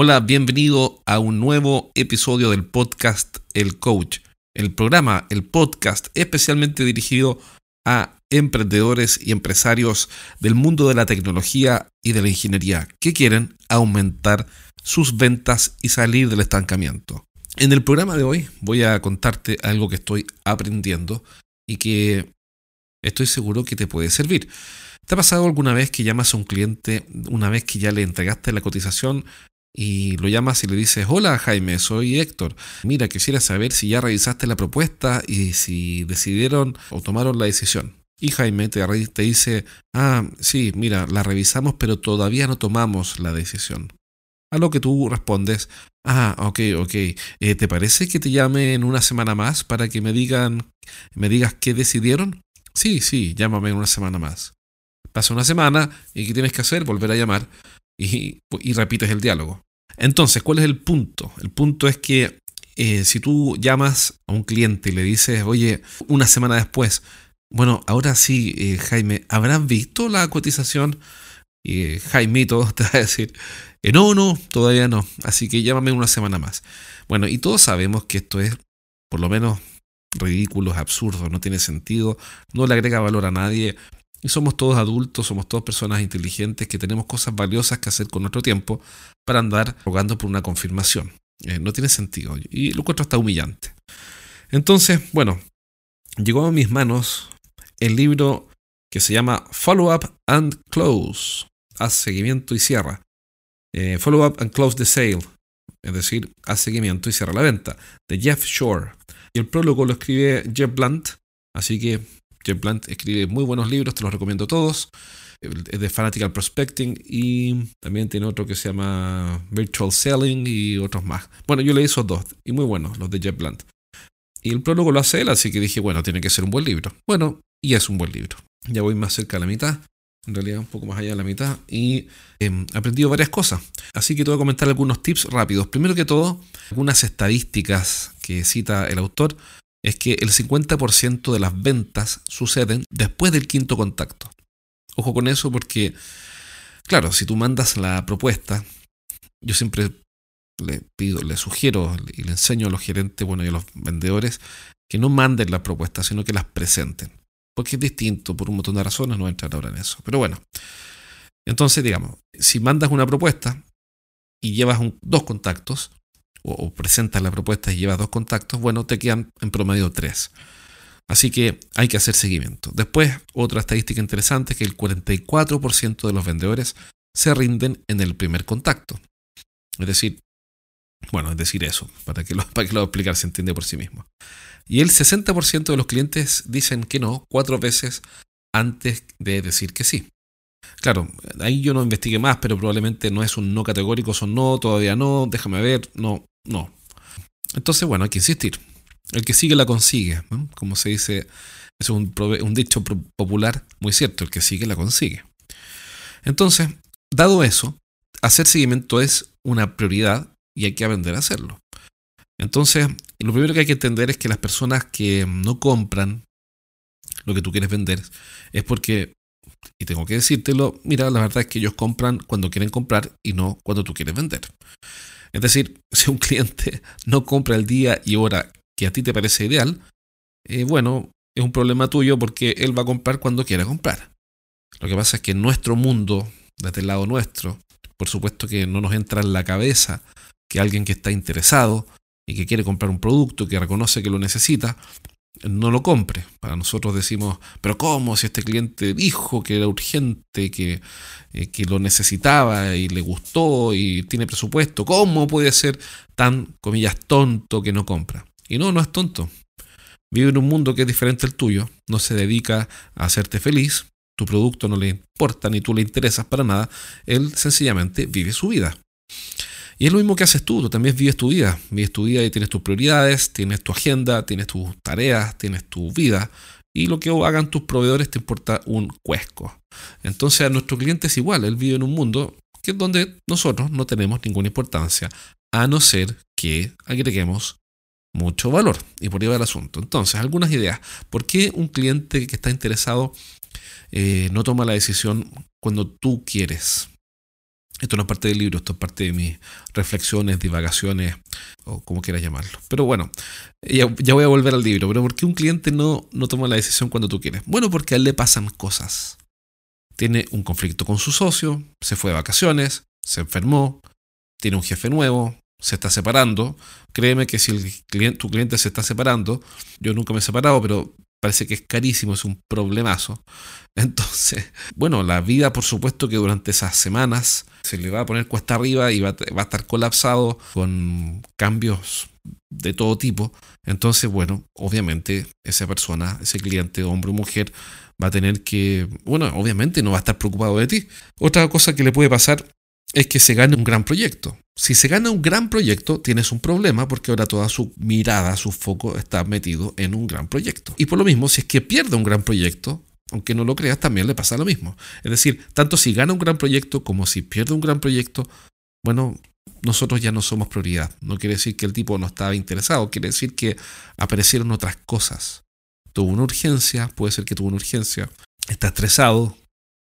Hola, bienvenido a un nuevo episodio del podcast El Coach, el programa, el podcast especialmente dirigido a emprendedores y empresarios del mundo de la tecnología y de la ingeniería que quieren aumentar sus ventas y salir del estancamiento. En el programa de hoy voy a contarte algo que estoy aprendiendo y que estoy seguro que te puede servir. ¿Te ha pasado alguna vez que llamas a un cliente una vez que ya le entregaste la cotización y lo llamas y le dices, hola Jaime, soy Héctor. Mira, quisiera saber si ya revisaste la propuesta y si decidieron o tomaron la decisión. Y Jaime te, te dice, ah, sí, mira, la revisamos pero todavía no tomamos la decisión. A lo que tú respondes, ah, ok, ok, eh, ¿te parece que te llame en una semana más para que me digan, me digas qué decidieron? Sí, sí, llámame en una semana más. Pasa una semana y ¿qué tienes que hacer? Volver a llamar y, repites el diálogo. Entonces, ¿cuál es el punto? El punto es que eh, si tú llamas a un cliente y le dices, oye, una semana después, bueno, ahora sí, eh, Jaime, ¿habrán visto la cotización? Y eh, Jaimito te va a decir, no, no, todavía no, así que llámame una semana más. Bueno, y todos sabemos que esto es, por lo menos, ridículo, es absurdo, no tiene sentido, no le agrega valor a nadie, y somos todos adultos, somos todas personas inteligentes que tenemos cosas valiosas que hacer con nuestro tiempo para andar rogando por una confirmación. Eh, no tiene sentido y lo encuentro hasta humillante. Entonces, bueno, llegó a mis manos el libro que se llama Follow Up and Close. Haz seguimiento y cierra. Eh, follow Up and Close the Sale. Es decir, haz seguimiento y cierra la venta. De Jeff Shore. Y el prólogo lo escribe Jeff Blunt. Así que Jeff Blunt escribe muy buenos libros, te los recomiendo todos. Es de Fanatical Prospecting y también tiene otro que se llama Virtual Selling y otros más. Bueno, yo leí esos dos y muy buenos, los de Jeff Blunt. Y el prólogo lo hace él, así que dije, bueno, tiene que ser un buen libro. Bueno, y es un buen libro. Ya voy más cerca de la mitad, en realidad un poco más allá de la mitad, y em, he aprendido varias cosas. Así que te voy a comentar algunos tips rápidos. Primero que todo, algunas estadísticas que cita el autor es que el 50% de las ventas suceden después del quinto contacto. Ojo con eso porque, claro, si tú mandas la propuesta, yo siempre le pido, le sugiero y le enseño a los gerentes, bueno, y a los vendedores que no manden la propuesta, sino que las presenten. Porque es distinto por un montón de razones, no voy a entrar ahora en eso. Pero bueno, entonces digamos, si mandas una propuesta y llevas dos contactos, o, presentas la propuesta y llevas dos contactos, bueno, te quedan en promedio tres. Así que hay que hacer seguimiento. Después, otra estadística interesante es que el 44% de los vendedores se rinden en el primer contacto. Es decir, bueno, es decir eso, para que lo, para que lo explicar se entiende por sí mismo. Y el 60% de los clientes dicen que no cuatro veces antes de decir que sí. Claro, ahí yo no investigué más, pero probablemente no es un no categórico, son no, todavía no, déjame ver, no, no. Entonces, bueno, hay que insistir. El que sigue la consigue, como se dice, es un, dicho popular muy cierto, el que sigue la consigue. Entonces, dado eso, hacer seguimiento es una prioridad y hay que aprender a hacerlo. Entonces, lo primero que hay que entender es que las personas que no compran lo que tú quieres vender es porque y tengo que decírtelo, mira, la verdad es que ellos compran cuando quieren comprar y no cuando tú quieres vender. Es decir, si un cliente no compra el día y hora que a ti te parece ideal, eh, bueno, es un problema tuyo porque él va a comprar cuando quiera comprar. Lo que pasa es que en nuestro mundo, desde el lado nuestro, por supuesto que no nos entra en la cabeza que alguien que está interesado y que quiere comprar un producto, que reconoce que lo necesita, no lo compre. Para nosotros decimos, pero ¿cómo? Si este cliente dijo que era urgente, que, eh, que lo necesitaba y le gustó y tiene presupuesto, ¿cómo puede ser tan, comillas, tonto que no compra? Y no, no es tonto. Vive en un mundo que es diferente al tuyo, no se dedica a hacerte feliz, tu producto no le importa ni tú le interesas para nada, él sencillamente vive su vida. Y es lo mismo que haces tú, tú también vives tu vida, vives tu vida y tienes tus prioridades, tienes tu agenda, tienes tus tareas, tienes tu vida. Y lo que hagan tus proveedores te importa un cuesco. Entonces a nuestro cliente es igual, él vive en un mundo que es donde nosotros no tenemos ninguna importancia, a no ser que agreguemos mucho valor. Y por ahí va el asunto. Entonces, algunas ideas. ¿Por qué un cliente que está interesado eh, no toma la decisión cuando tú quieres? Esto no es parte del libro, esto es parte de mis reflexiones, divagaciones, o como quieras llamarlo. Pero bueno, ya, voy a volver al libro. Pero ¿por qué un cliente no, no toma la decisión cuando tú quieres? Bueno, porque a él le pasan cosas. Tiene un conflicto con su socio, se fue de vacaciones, se enfermó, tiene un jefe nuevo, se está separando. Créeme que si el cliente, tu cliente se está separando, yo nunca me he separado, pero parece que es carísimo, es un problemazo. Entonces, bueno, la vida por supuesto que durante esas semanas se le va a poner cuesta arriba y va, a estar colapsado con cambios de todo tipo. Entonces, bueno, obviamente esa persona, ese cliente, hombre o mujer, va a tener que, bueno, obviamente no va a estar preocupado de ti. Otra cosa que le puede pasar es que se gane un gran proyecto. Si se gana un gran proyecto, tienes un problema porque ahora toda su mirada, su foco está metido en un gran proyecto. Y por lo mismo, si es que pierde un gran proyecto, aunque no lo creas, también le pasa lo mismo. Es decir, tanto si gana un gran proyecto como si pierde un gran proyecto, bueno, nosotros ya no somos prioridad. No quiere decir que el tipo no estaba interesado, quiere decir que aparecieron otras cosas. Tuvo una urgencia, puede ser que tuvo una urgencia, está estresado,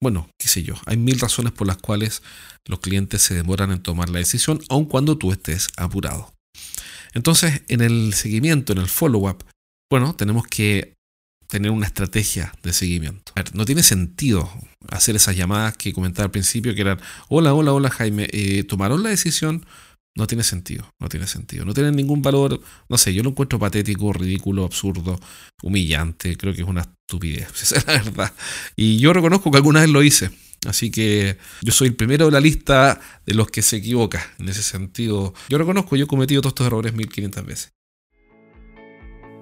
bueno, qué sé yo, hay mil razones por las cuales los clientes se demoran en tomar la decisión, aun cuando tú estés apurado. Entonces, en el seguimiento, en el follow-up, bueno, tenemos que tener una estrategia de seguimiento. no tiene sentido hacer esas llamadas que comentaba al principio, que eran, hola, hola, hola Jaime, eh, ¿tomaron la decisión? No tiene sentido, no tiene sentido. No tiene ningún valor, no sé, yo lo encuentro patético, ridículo, absurdo, humillante, creo que es una estupidez, esa es la verdad. Y yo reconozco que alguna vez lo hice, así que yo soy el primero de la lista de los que se equivoca en ese sentido. Yo reconozco, yo he cometido todos estos errores 1500 veces.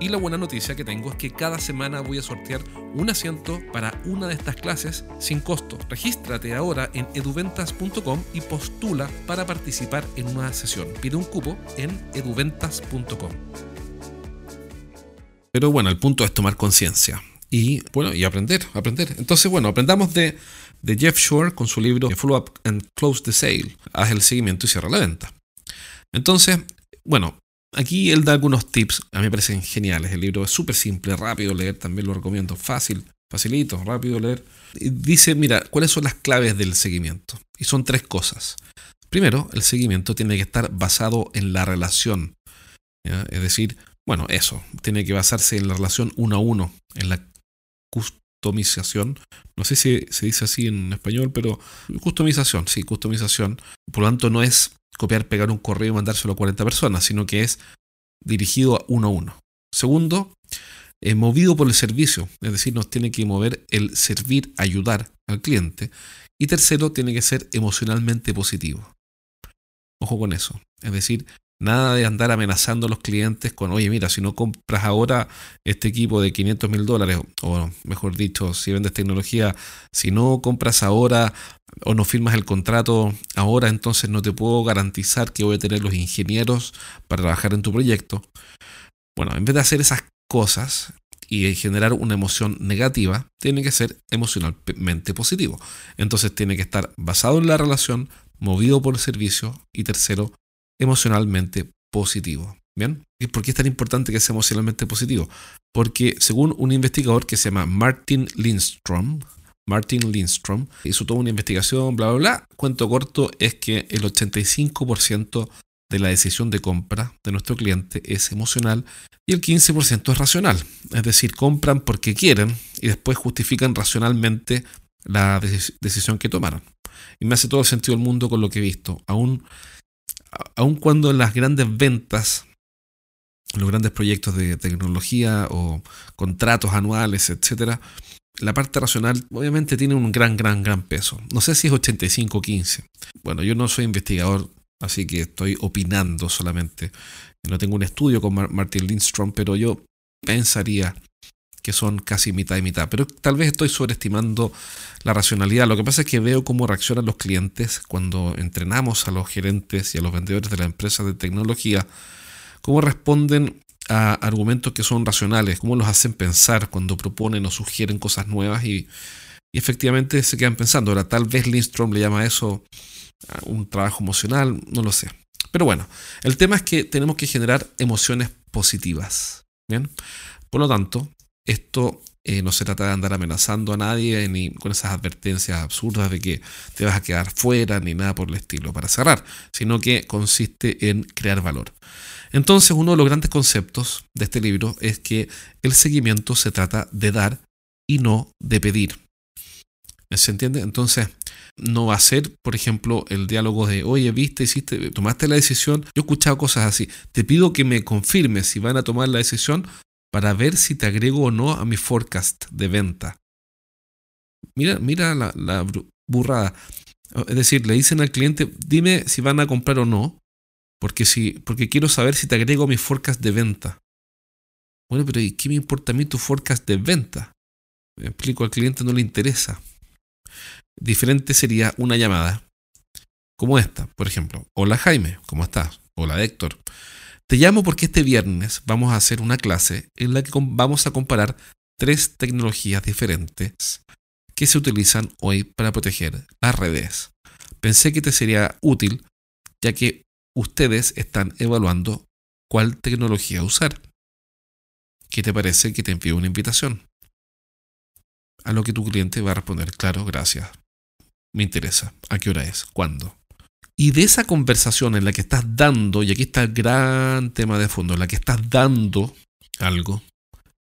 Y la buena noticia que tengo es que cada semana voy a sortear un asiento para una de estas clases sin costo. Regístrate ahora en eduventas.com y postula para participar en una sesión. Pide un cupo en eduventas.com. Pero bueno, el punto es tomar conciencia y bueno, y aprender, aprender. Entonces, bueno, aprendamos de, de Jeff Shore con su libro Follow Up and Close the Sale. Haz el seguimiento y cierra la venta. Entonces, bueno, Aquí él da algunos tips, a mí me parecen geniales. El libro es súper simple, rápido leer, también lo recomiendo. Fácil, facilito, rápido leer. dice, mira, ¿cuáles son las claves del seguimiento? Y son tres cosas. Primero, el seguimiento tiene que estar basado en la relación. Es decir, bueno, eso, tiene que basarse en la relación uno a uno, en la customización. No sé si se dice así en español, pero customización, sí, customización. Por lo tanto, no es copiar, pegar un correo y mandárselo a 40 personas, sino que es dirigido a uno a uno. Segundo, es movido por el servicio, es decir, nos tiene que mover el servir, ayudar al cliente. Y tercero, tiene que ser emocionalmente positivo. Ojo con eso. Es decir, Nada de andar amenazando a los clientes con, oye, mira, si no compras ahora este equipo de 500 mil dólares, o mejor dicho, si vendes tecnología, si no compras ahora o no firmas el contrato ahora, entonces no te puedo garantizar que voy a tener los ingenieros para trabajar en tu proyecto. Bueno, en vez de hacer esas cosas y generar una emoción negativa, tiene que ser emocionalmente positivo. Entonces tiene que estar basado en la relación, movido por el servicio y tercero, emocionalmente positivo. ¿Bien? ¿Y por qué es tan importante que sea emocionalmente positivo? Porque según un investigador que se llama Martin Lindstrom, Martin Lindstrom, hizo toda una investigación, bla, bla, bla. Cuento corto es que el 85% de la decisión de compra de nuestro cliente es emocional y el 15% es racional. Es decir, compran porque quieren y después justifican racionalmente la decisión que tomaron. Y me hace todo el sentido del mundo con lo que he visto. Aún aun cuando las grandes ventas, los grandes proyectos de tecnología o contratos anuales, etcétera, la parte racional obviamente tiene un gran, gran, gran peso. No sé si es 85-15. Bueno, yo no soy investigador, así que estoy opinando solamente. No tengo un estudio con Martin Lindstrom, pero yo pensaría que son casi mitad y mitad. Pero tal vez estoy sobreestimando la racionalidad. Lo que pasa es que veo cómo reaccionan los clientes cuando entrenamos a los gerentes y a los vendedores de la empresa de tecnología, cómo responden a argumentos que son racionales, cómo los hacen pensar cuando proponen o sugieren cosas nuevas y, efectivamente se quedan pensando. Ahora, tal vez Lindstrom le llama a eso un trabajo emocional, no lo sé. Pero bueno, el tema es que tenemos que generar emociones positivas. ¿bien? Por lo tanto, esto eh, no se trata de andar amenazando a nadie ni con esas advertencias absurdas de que te vas a quedar fuera ni nada por el estilo para cerrar, sino que consiste en crear valor. Entonces, uno de los grandes conceptos de este libro es que el seguimiento se trata de dar y no de pedir. ¿Se entiende? Entonces, no va a ser, por ejemplo, el diálogo de, oye, viste, hiciste, tomaste la decisión. Yo he escuchado cosas así. Te pido que me confirmes si van a tomar la decisión para ver si te agrego o no a mi forecast de venta. Mira, mira la, burrada. Es decir, le dicen al cliente, dime si van a comprar o no, porque, si, porque quiero saber si te agrego a mi forecast de venta. Bueno, pero ¿y qué me importa a mí tu forecast de venta? Me explico, al cliente no le interesa. Diferente sería una llamada como esta, por ejemplo. Hola Jaime, ¿cómo estás? Hola Héctor. Te llamo porque este viernes vamos a hacer una clase en la que vamos a comparar tres tecnologías diferentes que se utilizan hoy para proteger las redes. Pensé que te sería útil ya que ustedes están evaluando cuál tecnología usar. ¿Qué te parece que te envíe una invitación? A lo que tu cliente va a responder, claro, gracias. Me interesa. ¿A qué hora es? ¿Cuándo? Y de esa conversación en la que estás dando, y aquí está el gran tema de fondo, en la que estás dando algo,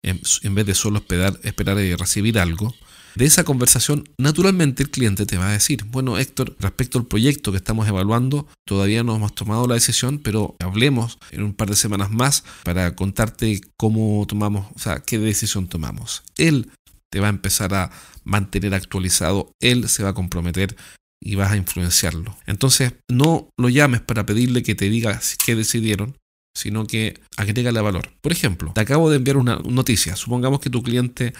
en, vez de solo esperar, esperar y recibir algo, de esa conversación, naturalmente el cliente te va a decir, bueno Héctor, respecto al proyecto que estamos evaluando, todavía no hemos tomado la decisión, pero hablemos en un par de semanas más para contarte cómo tomamos, o sea, qué decisión tomamos. Él te va a empezar a mantener actualizado, él se va a comprometer y vas a influenciarlo. Entonces, no lo llames para pedirle que te diga qué decidieron, sino que agrégale valor. Por ejemplo, te acabo de enviar una noticia. Supongamos que tu cliente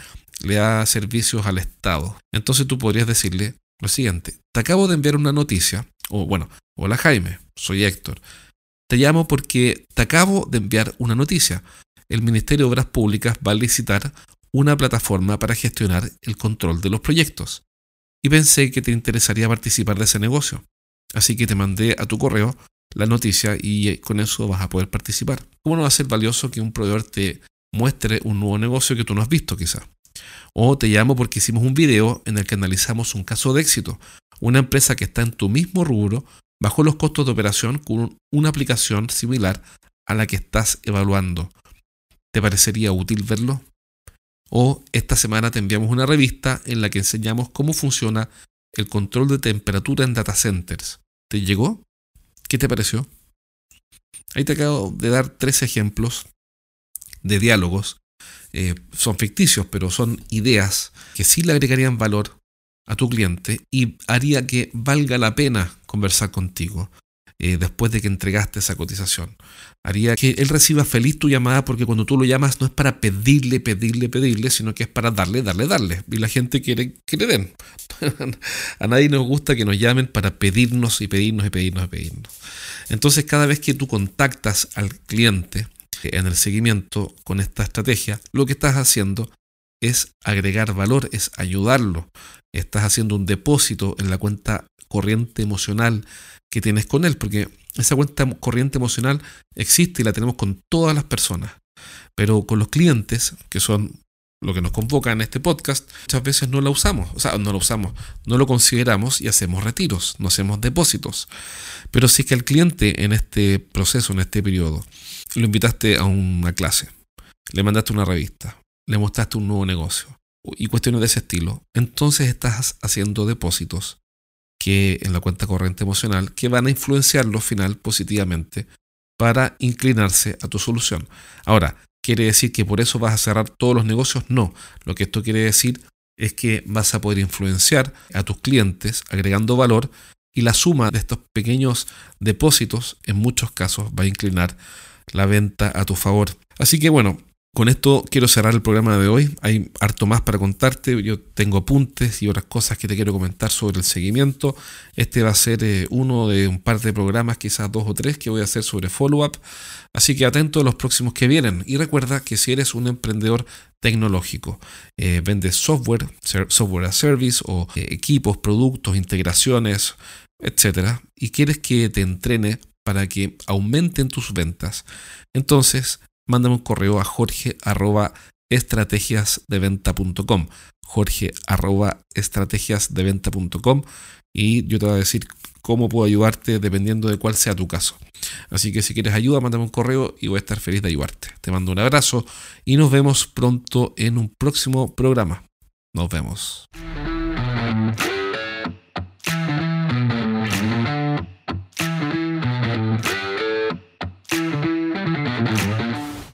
le da servicios al Estado. Entonces tú podrías decirle lo siguiente. Te acabo de enviar una noticia. O bueno, hola Jaime, soy Héctor. Te llamo porque te acabo de enviar una noticia. El Ministerio de Obras Públicas va a licitar una plataforma para gestionar el control de los proyectos. Y pensé que te interesaría participar de ese negocio. Así que te mandé a tu correo la noticia y con eso vas a poder participar. ¿Cómo no va a ser valioso que un proveedor te muestre un nuevo negocio que tú no has visto quizá? O te llamo porque hicimos un video en el que analizamos un caso de éxito. Una empresa que está en tu mismo rubro bajó los costos de operación con una aplicación similar a la que estás evaluando. ¿Te parecería útil verlo? O esta semana te enviamos una revista en la que enseñamos cómo funciona el control de temperatura en data centers. ¿Te llegó? ¿Qué te pareció? Ahí te acabo de dar tres ejemplos de diálogos. Eh, son ficticios, pero son ideas que sí le agregarían valor a tu cliente y haría que valga la pena conversar contigo. Eh, después de que entregaste esa cotización. Haría que él reciba feliz tu llamada porque cuando tú lo llamas no es para pedirle, pedirle, pedirle, sino que es para darle, darle, darle. Y la gente quiere que le den. A nadie nos gusta que nos llamen para pedirnos y pedirnos y pedirnos y pedirnos. Entonces cada vez que tú contactas al cliente en el seguimiento con esta estrategia, lo que estás haciendo es agregar valor, es ayudarlo. Estás haciendo un depósito en la cuenta corriente emocional que tienes con él, porque esa cuenta corriente emocional existe y la tenemos con todas las personas. Pero con los clientes, que son lo que nos convoca en este podcast, muchas veces no la usamos, o sea, no lo usamos, no lo consideramos y hacemos retiros, no hacemos depósitos. Pero si es que al cliente en este proceso, en este periodo, lo invitaste a una clase, le mandaste una revista, le mostraste un nuevo negocio y cuestiones de ese estilo, entonces estás haciendo depósitos que en la cuenta corriente emocional que van a influenciarlo final positivamente para inclinarse a tu solución. Ahora, ¿quiere decir que por eso vas a cerrar todos los negocios? No, lo que esto quiere decir es que vas a poder influenciar a tus clientes agregando valor y la suma de estos pequeños depósitos en muchos casos va a inclinar la venta a tu favor. Así que bueno, Con esto quiero cerrar el programa de hoy. Hay harto más para contarte. Yo tengo apuntes y otras cosas que te quiero comentar sobre el seguimiento. Este va a ser eh, uno de un par de programas, quizás dos o tres, que voy a hacer sobre follow-up. Así que atento a los próximos que vienen. Y recuerda que si eres un emprendedor tecnológico, eh, vendes software, software as service o eh, equipos, productos, integraciones, etcétera, y quieres que te entrene para que aumenten tus ventas, entonces mándame un correo a jorge arroba estrategiasdeventa.com jorge arroba estrategiasdeventa.com y yo te voy a decir cómo puedo ayudarte dependiendo de cuál sea tu caso. Así que si quieres ayuda, mándame un correo y voy a estar feliz de ayudarte. Te mando un abrazo y nos vemos pronto en un próximo programa. Nos vemos.